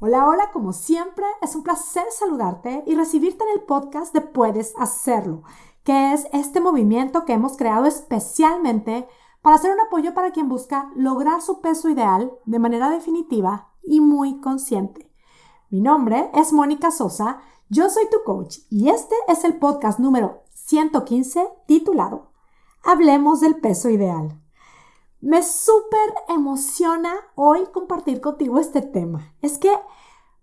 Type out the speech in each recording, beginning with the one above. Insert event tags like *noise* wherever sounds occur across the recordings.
Hola, hola, como siempre, es un placer saludarte y recibirte en el podcast de Puedes Hacerlo, que es este movimiento que hemos creado especialmente para hacer un apoyo para quien busca lograr su peso ideal de manera definitiva y muy consciente. Mi nombre es Mónica Sosa, yo soy tu coach y este es el podcast número 115 titulado Hablemos del peso ideal. Me súper emociona hoy compartir contigo este tema. Es que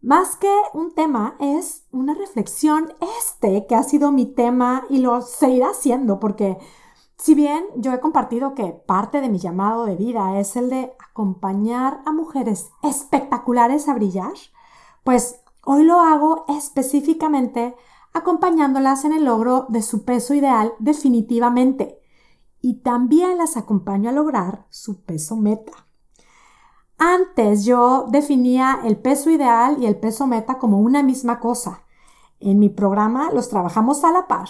más que un tema, es una reflexión este que ha sido mi tema y lo seguirá siendo porque si bien yo he compartido que parte de mi llamado de vida es el de acompañar a mujeres espectaculares a brillar, pues hoy lo hago específicamente acompañándolas en el logro de su peso ideal definitivamente y también las acompaño a lograr su peso meta. Antes yo definía el peso ideal y el peso meta como una misma cosa. En mi programa los trabajamos a la par.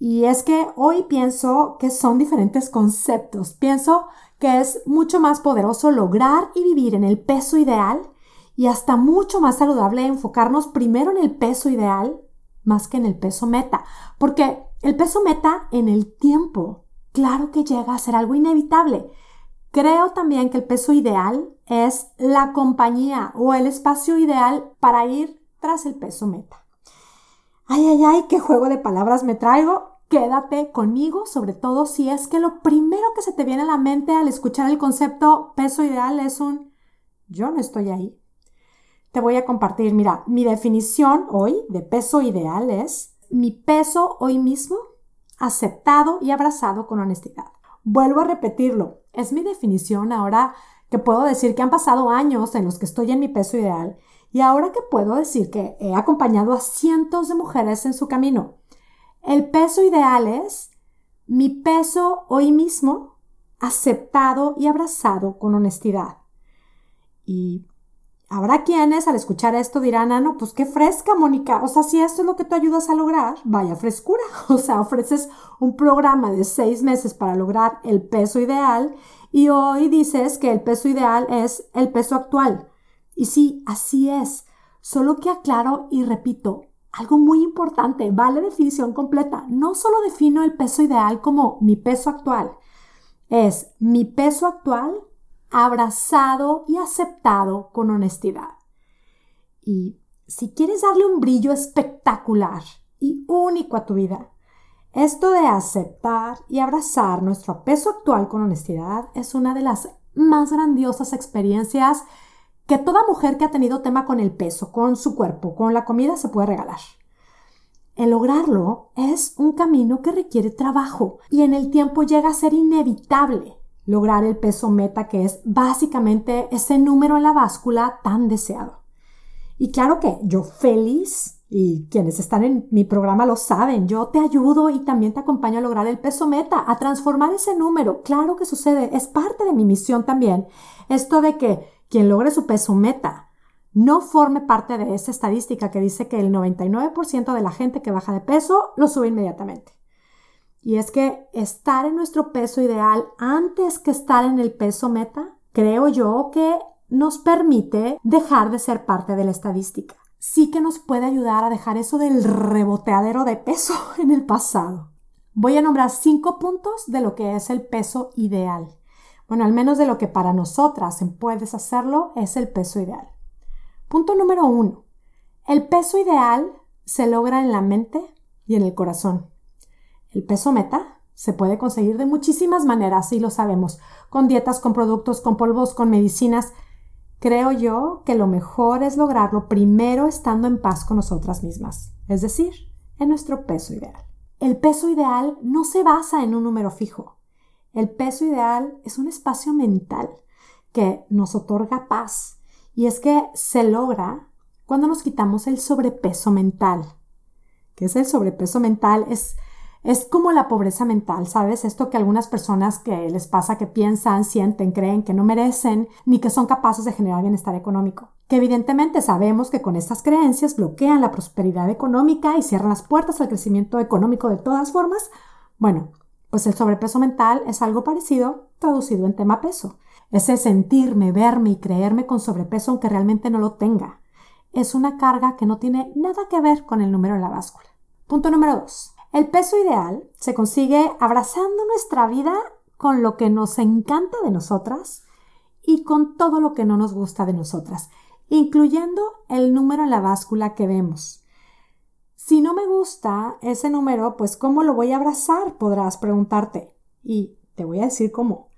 Y es que hoy pienso que son diferentes conceptos. Pienso que es mucho más poderoso lograr y vivir en el peso ideal y hasta mucho más saludable enfocarnos primero en el peso ideal más que en el peso meta. Porque el peso meta en el tiempo claro que llega a ser algo inevitable. Creo también que el peso ideal es la compañía o el espacio ideal para ir tras el peso meta. Ay, ay, ay, qué juego de palabras me traigo. Quédate conmigo, sobre todo si es que lo primero que se te viene a la mente al escuchar el concepto peso ideal es un yo no estoy ahí. Te voy a compartir, mira, mi definición hoy de peso ideal es mi peso hoy mismo aceptado y abrazado con honestidad. Vuelvo a repetirlo, es mi definición ahora que puedo decir que han pasado años en los que estoy en mi peso ideal y ahora que puedo decir que he acompañado a cientos de mujeres en su camino. El peso ideal es mi peso hoy mismo aceptado y abrazado con honestidad. Y Habrá quienes al escuchar esto dirán, ah, no, pues qué fresca, Mónica. O sea, si esto es lo que tú ayudas a lograr, vaya frescura. *laughs* O sea, ofreces un programa de seis meses para lograr el peso ideal y hoy dices que el peso ideal es el peso actual. Y sí, así es. Solo que aclaro y repito, algo muy importante, vale definición completa. No solo defino el peso ideal como mi peso actual, es mi peso actual abrazado y aceptado con honestidad. Y si quieres darle un brillo espectacular y único a tu vida, esto de aceptar y abrazar nuestro peso actual con honestidad es una de las más grandiosas experiencias que toda mujer que ha tenido tema con el peso, con su cuerpo, con la comida se puede regalar. El lograrlo es un camino que requiere trabajo y en el tiempo llega a ser inevitable lograr el peso meta, que es básicamente ese número en la báscula tan deseado. Y claro que yo feliz, y quienes están en mi programa lo saben, yo te ayudo y también te acompaño a lograr el peso meta, a transformar ese número. Claro que sucede, es parte de mi misión también. Esto de que quien logre su peso meta no forme parte de esa estadística que dice que el 99% de la gente que baja de peso lo sube inmediatamente. Y es que estar en nuestro peso ideal antes que estar en el peso meta, creo yo que nos permite dejar de ser parte de la estadística. Sí que nos puede ayudar a dejar eso del reboteadero de peso *laughs* en el pasado. Voy a nombrar cinco puntos de lo que es el peso ideal. Bueno, al menos de lo que para nosotras puedes hacerlo es el peso ideal. Punto número uno. El peso ideal se logra en la mente y en el corazón. El peso meta se puede conseguir de muchísimas maneras, y lo sabemos, con dietas, con productos, con polvos, con medicinas. Creo yo que lo mejor es lograrlo primero estando en paz con nosotras mismas, es decir, en nuestro peso ideal. El peso ideal no se basa en un número fijo. El peso ideal es un espacio mental que nos otorga paz y es que se logra cuando nos quitamos el sobrepeso mental. ¿Qué es el sobrepeso mental? Es es como la pobreza mental, ¿sabes? Esto que algunas personas que les pasa que piensan, sienten, creen que no merecen ni que son capaces de generar bienestar económico. Que evidentemente sabemos que con estas creencias bloquean la prosperidad económica y cierran las puertas al crecimiento económico de todas formas. Bueno, pues el sobrepeso mental es algo parecido traducido en tema peso. Ese sentirme, verme y creerme con sobrepeso aunque realmente no lo tenga. es una carga que no tiene nada que ver con el número en la báscula. Punto número 2. El peso ideal se consigue abrazando nuestra vida con lo que nos encanta de nosotras y con todo lo que no nos gusta de nosotras, incluyendo el número en la báscula que vemos. Si no me gusta ese número, pues ¿cómo lo voy a abrazar? Podrás preguntarte. Y te voy a decir cómo.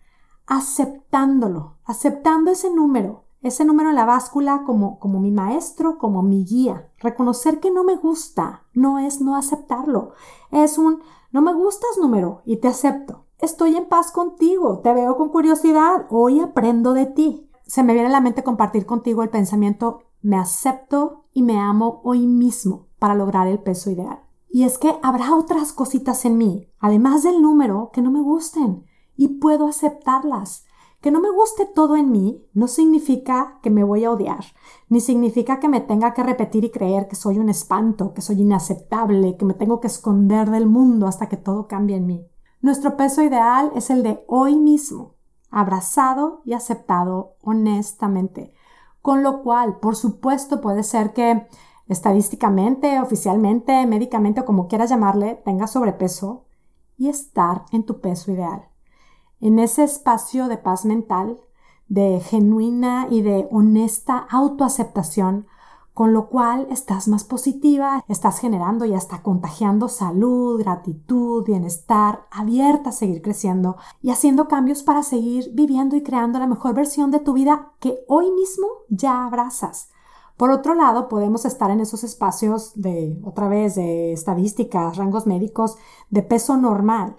Aceptándolo, aceptando ese número, ese número en la báscula como, como mi maestro, como mi guía. Reconocer que no me gusta no es no aceptarlo. Es un no me gustas número y te acepto. Estoy en paz contigo, te veo con curiosidad, hoy aprendo de ti. Se me viene a la mente compartir contigo el pensamiento me acepto y me amo hoy mismo para lograr el peso ideal. Y es que habrá otras cositas en mí, además del número, que no me gusten y puedo aceptarlas. Que no me guste todo en mí no significa que me voy a odiar, ni significa que me tenga que repetir y creer que soy un espanto, que soy inaceptable, que me tengo que esconder del mundo hasta que todo cambie en mí. Nuestro peso ideal es el de hoy mismo, abrazado y aceptado honestamente. Con lo cual, por supuesto, puede ser que estadísticamente, oficialmente, médicamente o como quieras llamarle, tengas sobrepeso y estar en tu peso ideal en ese espacio de paz mental, de genuina y de honesta autoaceptación, con lo cual estás más positiva, estás generando y hasta contagiando salud, gratitud, bienestar, abierta a seguir creciendo y haciendo cambios para seguir viviendo y creando la mejor versión de tu vida que hoy mismo ya abrazas. Por otro lado, podemos estar en esos espacios de, otra vez, de estadísticas, rangos médicos, de peso normal,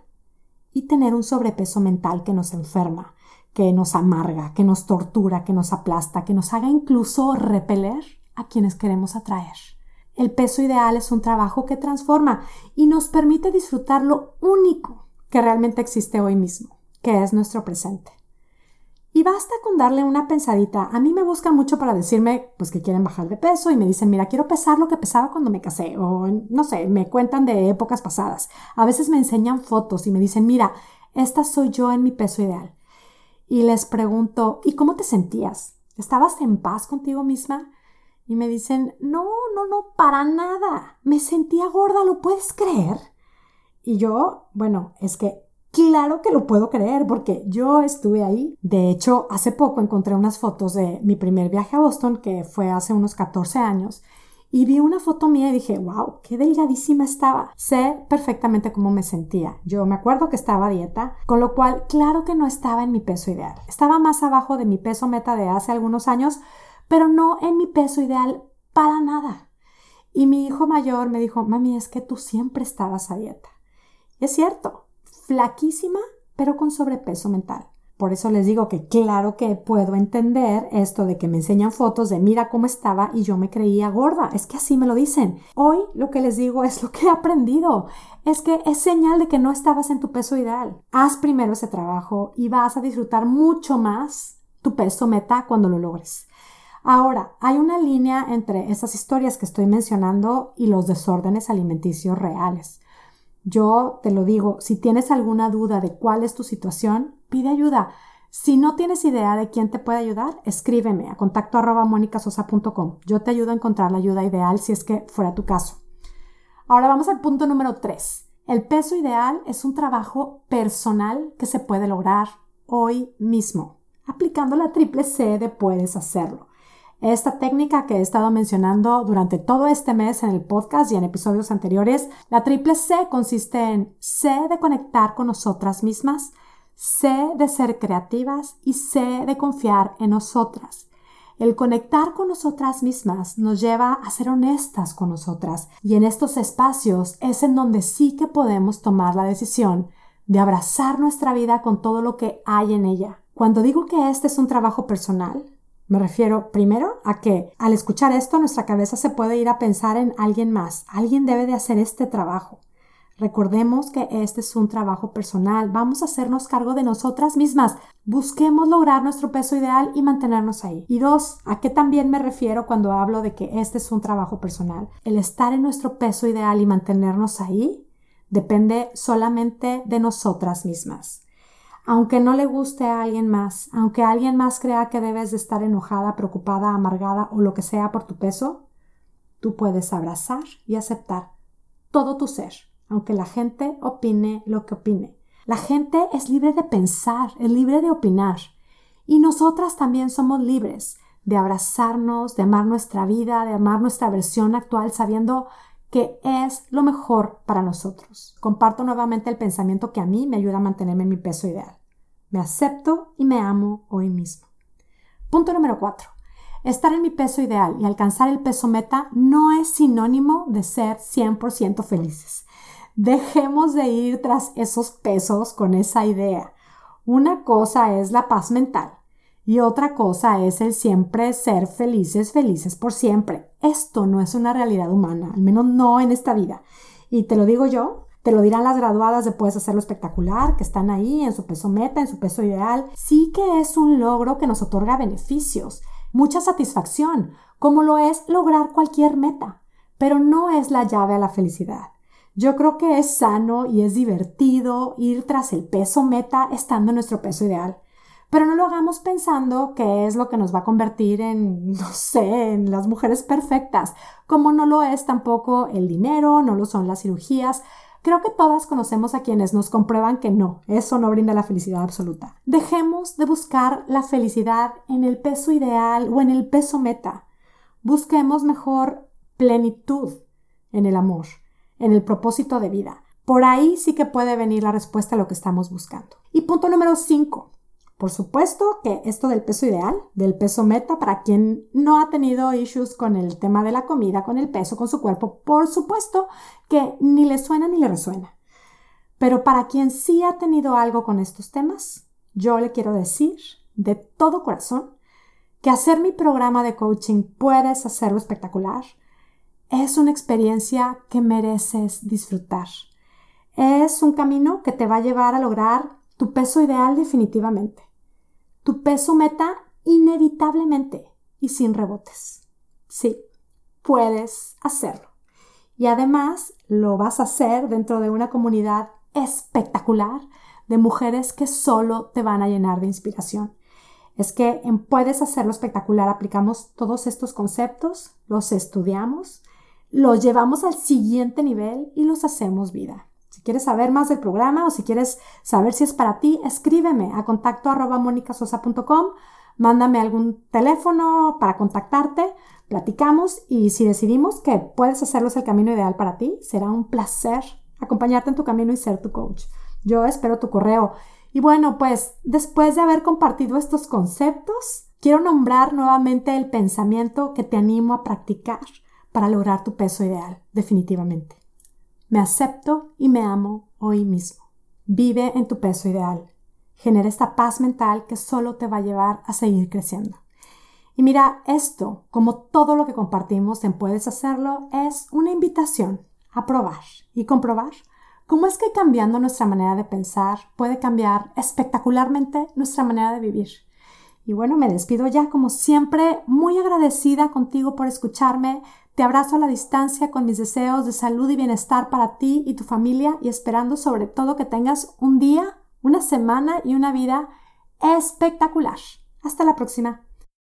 y tener un sobrepeso mental que nos enferma, que nos amarga, que nos tortura, que nos aplasta, que nos haga incluso repeler a quienes queremos atraer. El peso ideal es un trabajo que transforma y nos permite disfrutar lo único que realmente existe hoy mismo, que es nuestro presente. Y basta con darle una pensadita. A mí me buscan mucho para decirme pues que quieren bajar de peso y me dicen, mira, quiero pesar lo que pesaba cuando me casé o no sé, me cuentan de épocas pasadas. A veces me enseñan fotos y me dicen, mira, esta soy yo en mi peso ideal. Y les pregunto, ¿y cómo te sentías? ¿Estabas en paz contigo misma? Y me dicen, no, no, no, para nada. Me sentía gorda, ¿lo puedes creer? Y yo, bueno, es que Claro que lo puedo creer porque yo estuve ahí. De hecho, hace poco encontré unas fotos de mi primer viaje a Boston, que fue hace unos 14 años, y vi una foto mía y dije, wow, qué delgadísima estaba. Sé perfectamente cómo me sentía. Yo me acuerdo que estaba a dieta, con lo cual, claro que no estaba en mi peso ideal. Estaba más abajo de mi peso meta de hace algunos años, pero no en mi peso ideal para nada. Y mi hijo mayor me dijo, mami, es que tú siempre estabas a dieta. Y es cierto, flaquísima, pero con sobrepeso mental. Por eso les digo que claro que puedo entender esto de que me enseñan fotos de mira cómo estaba y yo me creía gorda. Es que así me lo dicen. Hoy lo que les digo es lo que he aprendido. Es que es señal de que no estabas en tu peso ideal. Haz primero ese trabajo y vas a disfrutar mucho más tu peso meta cuando lo logres. Ahora, hay una línea entre estas historias que estoy mencionando y los desórdenes alimenticios reales. Yo te lo digo, si tienes alguna duda de cuál es tu situación, pide ayuda. Si no tienes idea de quién te puede ayudar, escríbeme a contacto arroba Yo te ayudo a encontrar la ayuda ideal si es que fuera tu caso. Ahora vamos al punto número 3. El peso ideal es un trabajo personal que se puede lograr hoy mismo. Aplicando la triple C de puedes hacerlo. Esta técnica que he estado mencionando durante todo este mes en el podcast y en episodios anteriores, la triple C consiste en C de conectar con nosotras mismas, C de ser creativas y C de confiar en nosotras. El conectar con nosotras mismas nos lleva a ser honestas con nosotras y en estos espacios es en donde sí que podemos tomar la decisión de abrazar nuestra vida con todo lo que hay en ella. Cuando digo que este es un trabajo personal, me refiero primero a que al escuchar esto nuestra cabeza se puede ir a pensar en alguien más. Alguien debe de hacer este trabajo. Recordemos que este es un trabajo personal. Vamos a hacernos cargo de nosotras mismas. Busquemos lograr nuestro peso ideal y mantenernos ahí. Y dos, ¿a qué también me refiero cuando hablo de que este es un trabajo personal? El estar en nuestro peso ideal y mantenernos ahí depende solamente de nosotras mismas aunque no le guste a alguien más, aunque alguien más crea que debes de estar enojada, preocupada, amargada o lo que sea por tu peso, tú puedes abrazar y aceptar todo tu ser, aunque la gente opine lo que opine. La gente es libre de pensar, es libre de opinar. Y nosotras también somos libres de abrazarnos, de amar nuestra vida, de amar nuestra versión actual, sabiendo que es lo mejor para nosotros. Comparto nuevamente el pensamiento que a mí me ayuda a mantenerme en mi peso ideal. Me acepto y me amo hoy mismo. Punto número 4. Estar en mi peso ideal y alcanzar el peso meta no es sinónimo de ser 100% felices. Dejemos de ir tras esos pesos con esa idea. Una cosa es la paz mental y otra cosa es el siempre ser felices, felices por siempre. Esto no es una realidad humana, al menos no en esta vida. Y te lo digo yo, te lo dirán las graduadas de Puedes Hacerlo Espectacular, que están ahí en su peso meta, en su peso ideal. Sí que es un logro que nos otorga beneficios, mucha satisfacción, como lo es lograr cualquier meta, pero no es la llave a la felicidad. Yo creo que es sano y es divertido ir tras el peso meta estando en nuestro peso ideal. Pero no lo hagamos pensando que es lo que nos va a convertir en, *laughs* no sé, en las mujeres perfectas, como no lo es tampoco el dinero, no lo son las cirugías. Creo que todas conocemos a quienes nos comprueban que no, eso no brinda la felicidad absoluta. Dejemos de buscar la felicidad en el peso ideal o en el peso meta. Busquemos mejor plenitud en el amor, en el propósito de vida. Por ahí sí que puede venir la respuesta a lo que estamos buscando. Y punto número 5. Por supuesto que esto del peso ideal, del peso meta, para quien no ha tenido issues con el tema de la comida, con el peso, con su cuerpo, por supuesto que ni le suena ni le resuena. Pero para quien sí ha tenido algo con estos temas, yo le quiero decir de todo corazón que hacer mi programa de coaching puedes hacerlo espectacular. Es una experiencia que mereces disfrutar. Es un camino que te va a llevar a lograr tu peso ideal definitivamente tu peso meta inevitablemente y sin rebotes. Sí, puedes hacerlo. Y además lo vas a hacer dentro de una comunidad espectacular de mujeres que solo te van a llenar de inspiración. Es que en Puedes hacerlo espectacular aplicamos todos estos conceptos, los estudiamos, los llevamos al siguiente nivel y los hacemos vida. Si quieres saber más del programa o si quieres saber si es para ti, escríbeme a contacto arroba mándame algún teléfono para contactarte, platicamos y si decidimos que puedes hacerlo es el camino ideal para ti, será un placer acompañarte en tu camino y ser tu coach. Yo espero tu correo. Y bueno, pues después de haber compartido estos conceptos, quiero nombrar nuevamente el pensamiento que te animo a practicar para lograr tu peso ideal, definitivamente. Me acepto y me amo hoy mismo. Vive en tu peso ideal. Genera esta paz mental que solo te va a llevar a seguir creciendo. Y mira, esto, como todo lo que compartimos en Puedes Hacerlo, es una invitación a probar y comprobar cómo es que cambiando nuestra manera de pensar puede cambiar espectacularmente nuestra manera de vivir. Y bueno, me despido ya como siempre, muy agradecida contigo por escucharme. Te abrazo a la distancia con mis deseos de salud y bienestar para ti y tu familia y esperando sobre todo que tengas un día, una semana y una vida espectacular. Hasta la próxima.